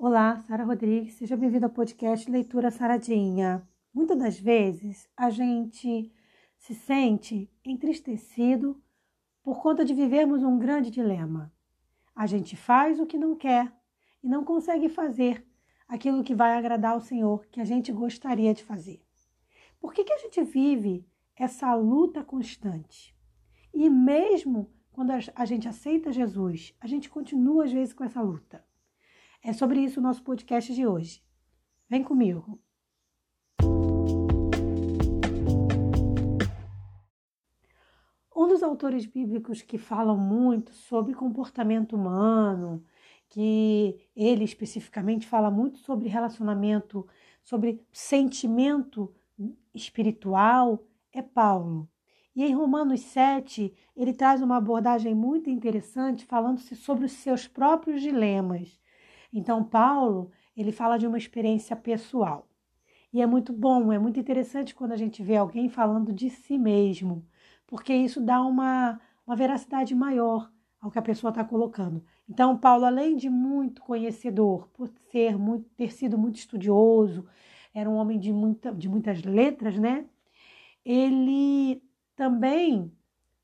Olá, Sara Rodrigues, seja bem-vindo ao podcast Leitura Saradinha. Muitas das vezes a gente se sente entristecido por conta de vivermos um grande dilema. A gente faz o que não quer e não consegue fazer aquilo que vai agradar ao Senhor, que a gente gostaria de fazer. Por que, que a gente vive essa luta constante? E mesmo quando a gente aceita Jesus, a gente continua às vezes com essa luta. É sobre isso o nosso podcast de hoje. Vem comigo. Um dos autores bíblicos que falam muito sobre comportamento humano, que ele especificamente fala muito sobre relacionamento, sobre sentimento espiritual, é Paulo. E em Romanos 7, ele traz uma abordagem muito interessante falando-se sobre os seus próprios dilemas. Então, Paulo, ele fala de uma experiência pessoal. E é muito bom, é muito interessante quando a gente vê alguém falando de si mesmo, porque isso dá uma, uma veracidade maior ao que a pessoa está colocando. Então, Paulo, além de muito conhecedor, por ser muito, ter sido muito estudioso, era um homem de, muita, de muitas letras, né? Ele também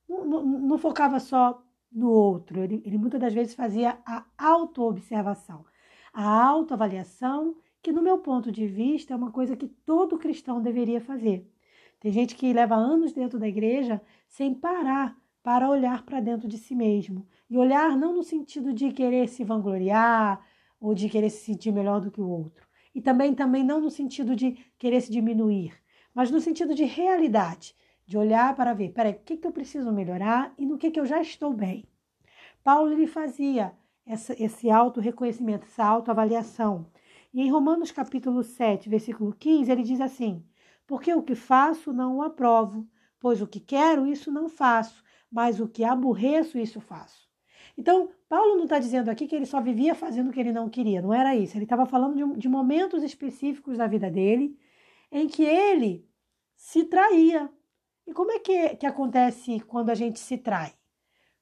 não, não, não focava só no outro, ele, ele muitas das vezes fazia a autoobservação, a autoavaliação, que no meu ponto de vista é uma coisa que todo cristão deveria fazer. Tem gente que leva anos dentro da igreja sem parar para olhar para dentro de si mesmo. E olhar não no sentido de querer se vangloriar ou de querer se sentir melhor do que o outro. E também, também não no sentido de querer se diminuir, mas no sentido de realidade de olhar para ver, peraí, o que, que eu preciso melhorar e no que, que eu já estou bem. Paulo ele fazia essa, esse auto-reconhecimento, essa autoavaliação. E em Romanos capítulo 7, versículo 15, ele diz assim, porque o que faço não o aprovo, pois o que quero, isso não faço, mas o que aborreço, isso faço. Então, Paulo não está dizendo aqui que ele só vivia fazendo o que ele não queria, não era isso. Ele estava falando de, de momentos específicos da vida dele em que ele se traía, e como é que, que acontece quando a gente se trai?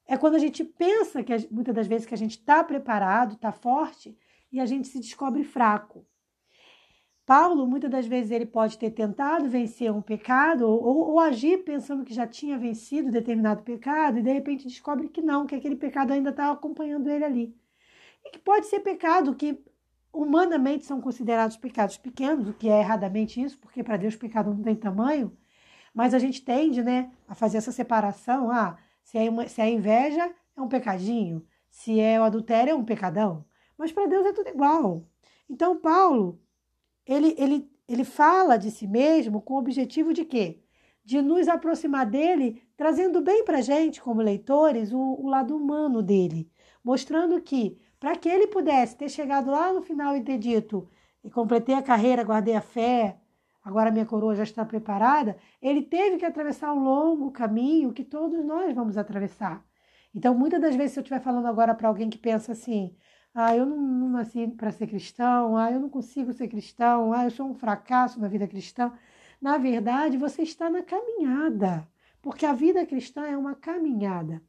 É quando a gente pensa que muitas das vezes que a gente está preparado, está forte, e a gente se descobre fraco. Paulo, muitas das vezes, ele pode ter tentado vencer um pecado ou, ou, agir pensando que já tinha vencido determinado pecado e de repente descobre que não, que aquele pecado ainda está acompanhando ele ali. E que pode ser pecado que humanamente são considerados pecados pequenos, o que é erradamente isso, porque para Deus pecado não tem tamanho, mas a gente tende, né, a fazer essa separação. Ah, se é, uma, se é inveja, é um pecadinho. Se é o adultério, é um pecadão. Mas para Deus é tudo igual. Então, Paulo, ele, ele, ele fala de si mesmo com o objetivo de quê? De nos aproximar dele, trazendo bem para gente, como leitores, o, o lado humano dele. Mostrando que, para que ele pudesse ter chegado lá no final e ter dito, e completei a carreira, guardei a fé, agora minha coroa já está preparada, ele teve que atravessar um longo caminho que todos nós vamos atravessar. Então, muitas das vezes, se eu estiver falando agora para alguém que pensa assim, ah, eu não, não nasci para ser cristão, ah, eu não consigo ser cristão, ah, eu sou um fracasso na vida cristã. Na verdade, você está na caminhada, porque a vida cristã é uma caminhada.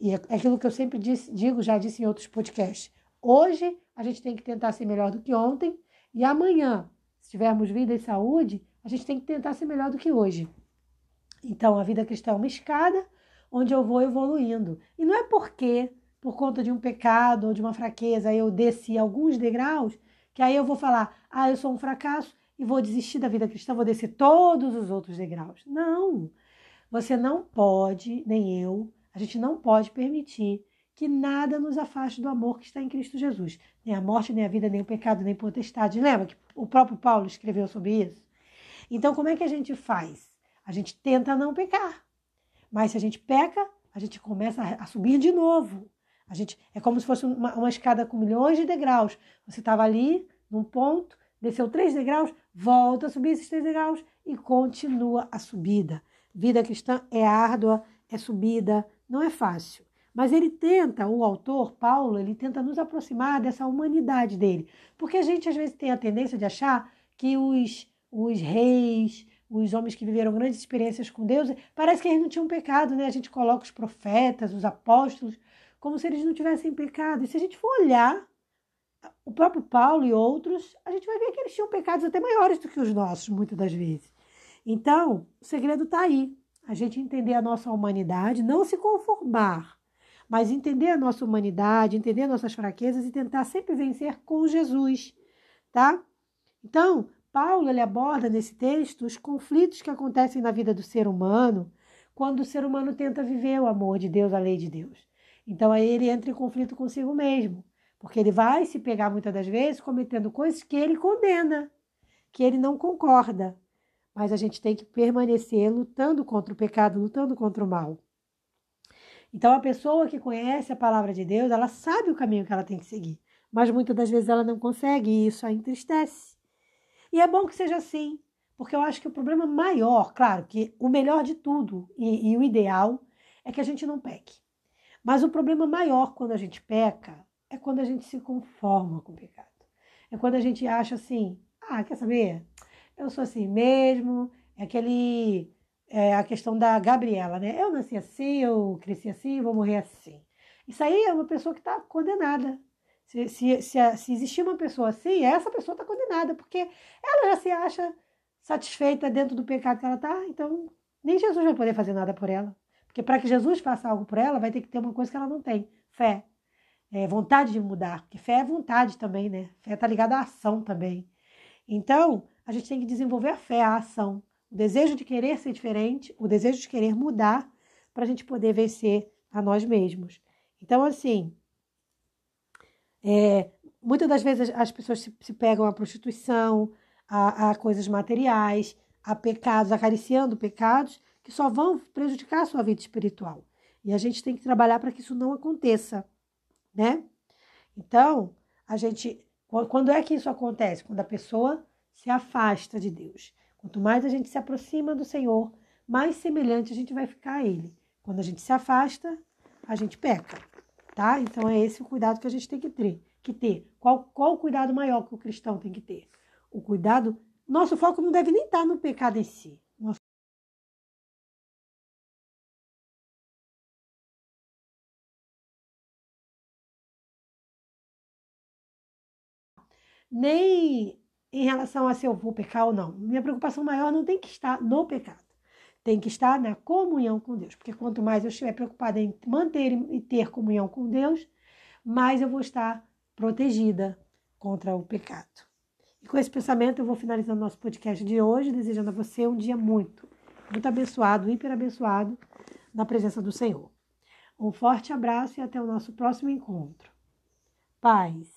E é, é aquilo que eu sempre disse, digo, já disse em outros podcasts. Hoje a gente tem que tentar ser melhor do que ontem, e amanhã se tivermos vida e saúde, a gente tem que tentar ser melhor do que hoje. Então, a vida cristã é uma escada onde eu vou evoluindo. E não é porque, por conta de um pecado ou de uma fraqueza, eu desci alguns degraus, que aí eu vou falar, ah, eu sou um fracasso e vou desistir da vida cristã, vou descer todos os outros degraus. Não! Você não pode, nem eu, a gente não pode permitir que nada nos afaste do amor que está em Cristo Jesus. Nem a morte, nem a vida, nem o pecado, nem a potestade. Lembra que o próprio Paulo escreveu sobre isso? Então, como é que a gente faz? A gente tenta não pecar. Mas se a gente peca, a gente começa a subir de novo. A gente é como se fosse uma, uma escada com milhões de degraus. Você estava ali, num ponto, desceu três degraus, volta a subir esses três degraus e continua a subida. Vida cristã é árdua, é subida, não é fácil. Mas ele tenta, o autor, Paulo, ele tenta nos aproximar dessa humanidade dele. Porque a gente às vezes tem a tendência de achar que os, os reis, os homens que viveram grandes experiências com Deus, parece que eles não tinham pecado, né? A gente coloca os profetas, os apóstolos, como se eles não tivessem pecado. E se a gente for olhar, o próprio Paulo e outros, a gente vai ver que eles tinham pecados até maiores do que os nossos, muitas das vezes. Então, o segredo está aí. A gente entender a nossa humanidade, não se conformar, mas entender a nossa humanidade, entender nossas fraquezas e tentar sempre vencer com Jesus, tá? Então, Paulo ele aborda nesse texto os conflitos que acontecem na vida do ser humano quando o ser humano tenta viver o amor de Deus, a lei de Deus. Então aí ele entra em conflito consigo mesmo. Porque ele vai se pegar muitas das vezes cometendo coisas que ele condena, que ele não concorda. Mas a gente tem que permanecer lutando contra o pecado, lutando contra o mal. Então a pessoa que conhece a palavra de Deus, ela sabe o caminho que ela tem que seguir, mas muitas das vezes ela não consegue e isso a entristece. E é bom que seja assim, porque eu acho que o problema maior, claro, que o melhor de tudo e, e o ideal é que a gente não peque. Mas o problema maior quando a gente peca é quando a gente se conforma com o pecado. É quando a gente acha assim, ah, quer saber? Eu sou assim mesmo. É aquele. É a questão da Gabriela, né? Eu nasci assim, eu cresci assim, vou morrer assim. Isso aí é uma pessoa que está condenada. Se, se, se, se, existir uma pessoa assim, essa pessoa está condenada, porque ela já se acha satisfeita dentro do pecado que ela está, então nem Jesus vai poder fazer nada por ela. Porque para que Jesus faça algo por ela, vai ter que ter uma coisa que ela não tem: fé é, vontade de mudar, porque fé é vontade também, né? Fé está ligada à ação também. Então, a gente tem que desenvolver a fé, a ação, o desejo de querer ser diferente, o desejo de querer mudar, para a gente poder vencer a nós mesmos. Então, assim, é, muitas das vezes as pessoas se, se pegam à prostituição, a, a coisas materiais, a pecados, acariciando pecados que só vão prejudicar a sua vida espiritual. E a gente tem que trabalhar para que isso não aconteça né? Então, a gente, quando é que isso acontece? Quando a pessoa se afasta de Deus. Quanto mais a gente se aproxima do Senhor, mais semelhante a gente vai ficar a Ele. Quando a gente se afasta, a gente peca, tá? Então é esse o cuidado que a gente tem que ter. Que ter. Qual, qual o cuidado maior que o cristão tem que ter? O cuidado. Nosso foco não deve nem estar no pecado em si. nem em relação a se eu vou pecar ou não. Minha preocupação maior não tem que estar no pecado, tem que estar na comunhão com Deus. Porque quanto mais eu estiver preocupada em manter e ter comunhão com Deus, mais eu vou estar protegida contra o pecado. E com esse pensamento eu vou finalizando nosso podcast de hoje, desejando a você um dia muito, muito abençoado, hiper abençoado na presença do Senhor. Um forte abraço e até o nosso próximo encontro. Paz.